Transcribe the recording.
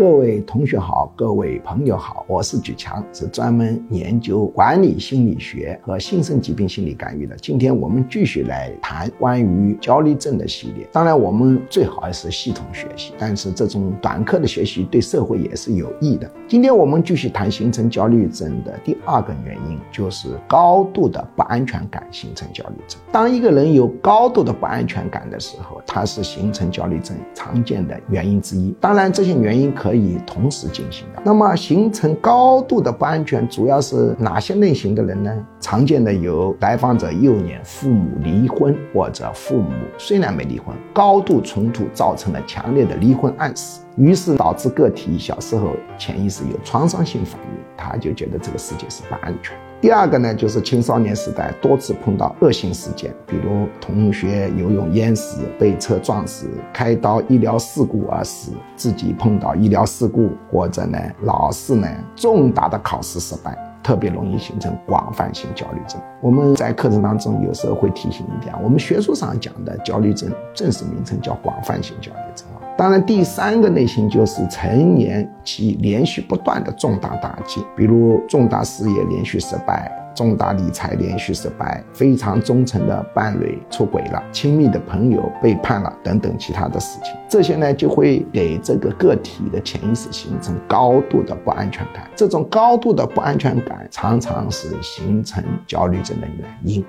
各位同学好，各位朋友好，我是举强，是专门研究管理心理学和新生疾病心理干预的。今天我们继续来谈关于焦虑症的系列。当然，我们最好还是系统学习，但是这种短课的学习对社会也是有益的。今天我们继续谈形成焦虑症的第二个原因，就是高度的不安全感形成焦虑症。当一个人有高度的不安全感的时候，它是形成焦虑症常见的原因之一。当然，这些原因可可以同时进行的。那么形成高度的不安全，主要是哪些类型的人呢？常见的有来访者幼年父母离婚，或者父母虽然没离婚，高度冲突造成了强烈的离婚暗示，于是导致个体小时候潜意识有创伤性反应，他就觉得这个世界是不安全。第二个呢，就是青少年时代多次碰到恶性事件，比如同学游泳淹死、被车撞死、开刀医疗事故而死，自己碰到医疗事故，或者呢，老是呢重大的考试失败，特别容易形成广泛性焦虑症。我们在课程当中有时候会提醒一点，我们学术上讲的焦虑症正式名称叫广泛性焦虑症啊。当然，第三个类型就是成年期连续不断的重大打击，比如重大事业连续失败、重大理财连续失败、非常忠诚的伴侣出轨了、亲密的朋友背叛了等等其他的事情。这些呢，就会给这个个体的潜意识形成高度的不安全感。这种高度的不安全感常常是形成焦虑症的原因。